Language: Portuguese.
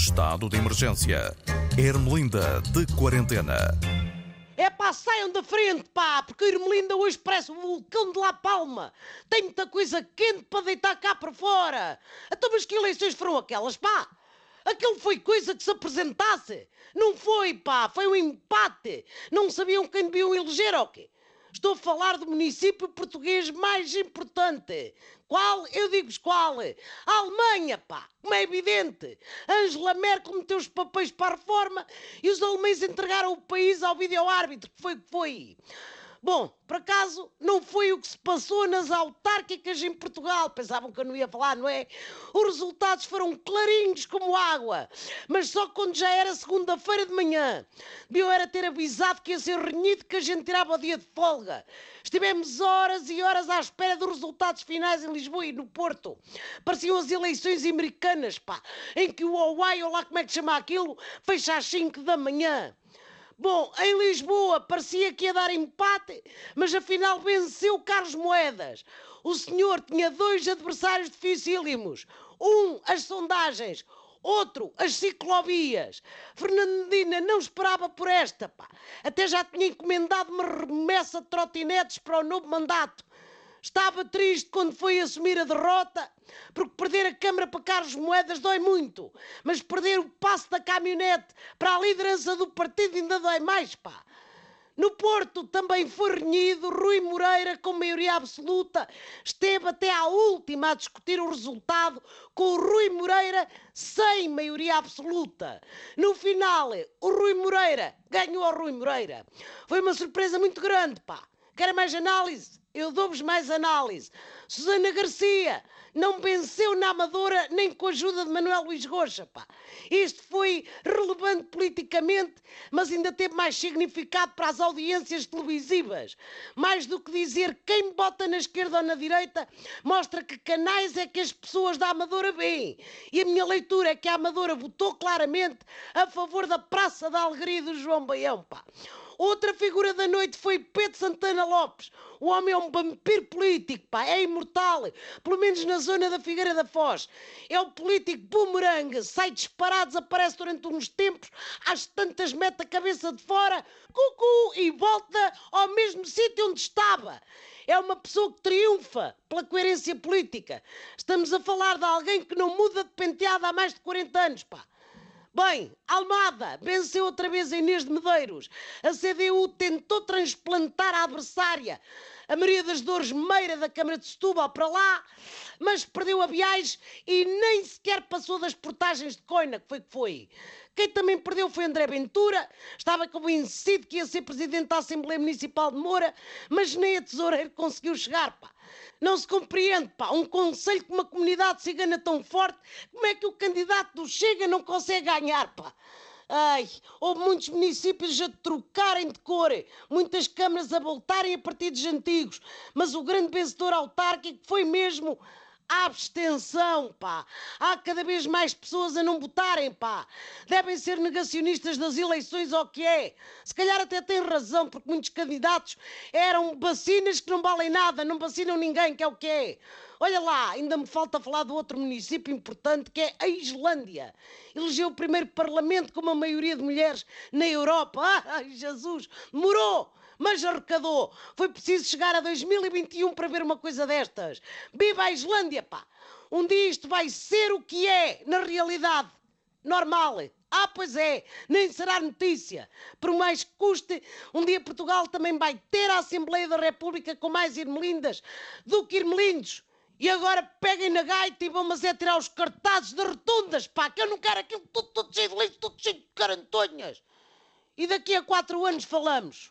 Estado de emergência. Ermelinda de quarentena. É pá, saiam da frente, pá, porque a hoje parece um vulcão de La Palma. Tem muita coisa quente para deitar cá para fora. Então, mas que eleições foram aquelas, pá? Aquilo foi coisa que se apresentasse. Não foi, pá, foi um empate. Não sabiam quem deviam eleger, ou quê? Estou a falar do município português mais importante. Qual? Eu digo-vos qual. A Alemanha, pá, como é evidente. Angela Merkel meteu os papéis para a reforma e os alemães entregaram o país ao vídeo-árbitro, que foi que foi. Bom, por acaso, não foi o que se passou nas autárquicas em Portugal. Pensavam que eu não ia falar, não é? Os resultados foram clarinhos como água, mas só quando já era segunda-feira de manhã. Deviam era ter avisado que ia ser renhido que a gente tirava o dia de folga. Estivemos horas e horas à espera dos resultados finais em Lisboa e no Porto. Pareciam as eleições americanas, pá, em que o ou lá como é que chama aquilo, fecha às 5 da manhã. Bom, em Lisboa parecia que ia dar empate, mas afinal venceu Carlos Moedas. O senhor tinha dois adversários dificílimos. Um, as sondagens. Outro, as ciclovias. Fernandina não esperava por esta, pá. Até já tinha encomendado uma remessa de trotinetes para o novo mandato. Estava triste quando foi assumir a derrota, porque perder a Câmara para Carlos Moedas dói muito, mas perder o passo da caminhonete para a liderança do partido ainda dói mais, pá. No Porto também foi renhido, Rui Moreira, com maioria absoluta, esteve até à última a discutir o resultado com o Rui Moreira sem maioria absoluta. No final, o Rui Moreira ganhou ao Rui Moreira. Foi uma surpresa muito grande, pá. Quer mais análise? Eu dou-vos mais análise. Susana Garcia não venceu na Amadora nem com a ajuda de Manuel Luís Rocha, pá. Isto foi relevante politicamente, mas ainda teve mais significado para as audiências televisivas. Mais do que dizer quem bota na esquerda ou na direita, mostra que canais é que as pessoas da Amadora veem. E a minha leitura é que a Amadora votou claramente a favor da Praça da Alegria do João Baião, pá. Outra figura da noite foi Pedro Santana Lopes. O homem é um vampiro político, pá, é imortal, pelo menos na zona da Figueira da Foz. É o político bumerangue, sai disparado, desaparece durante uns tempos, às tantas mete a cabeça de fora, cucu, e volta ao mesmo sítio onde estava. É uma pessoa que triunfa pela coerência política. Estamos a falar de alguém que não muda de penteado há mais de 40 anos, pá. Bem, Almada venceu outra vez a Inês de Medeiros. A CDU tentou transplantar a adversária, a Maria das Dores Meira da Câmara de Setúbal para lá, mas perdeu a viagem e nem sequer passou das portagens de coina, que foi que foi. Quem também perdeu foi André Ventura, estava convencido que ia ser presidente da Assembleia Municipal de Moura, mas nem a tesoureira conseguiu chegar, pá. Não se compreende, pá, um conselho com uma comunidade cigana tão forte, como é que o candidato do Chega não consegue ganhar, pá? Ai, houve muitos municípios a trocarem de cor, muitas câmaras a voltarem a partidos antigos, mas o grande vencedor autárquico foi mesmo abstenção, pá. Há cada vez mais pessoas a não votarem, pá. Devem ser negacionistas das eleições ou que é. Se calhar até têm razão, porque muitos candidatos eram vacinas que não valem nada, não vacinam ninguém, que é o que é. Olha lá, ainda me falta falar do outro município importante que é a Islândia. Elegeu o primeiro parlamento com uma maioria de mulheres na Europa. Ai, Jesus, demorou! Mas arrecadou. Foi preciso chegar a 2021 para ver uma coisa destas. Viva a Islândia, pá! Um dia isto vai ser o que é, na realidade. Normal. Ah, pois é, nem será notícia. Por mais que custe, um dia Portugal também vai ter a Assembleia da República com mais irmelindas do que irmelindos. E agora peguem na gaita e vão-mas é tirar os cartazes de rotundas, pá, que eu não quero aquilo tudo, tudo cheio de leite, tudo cheio de carantonhas. E daqui a quatro anos falamos.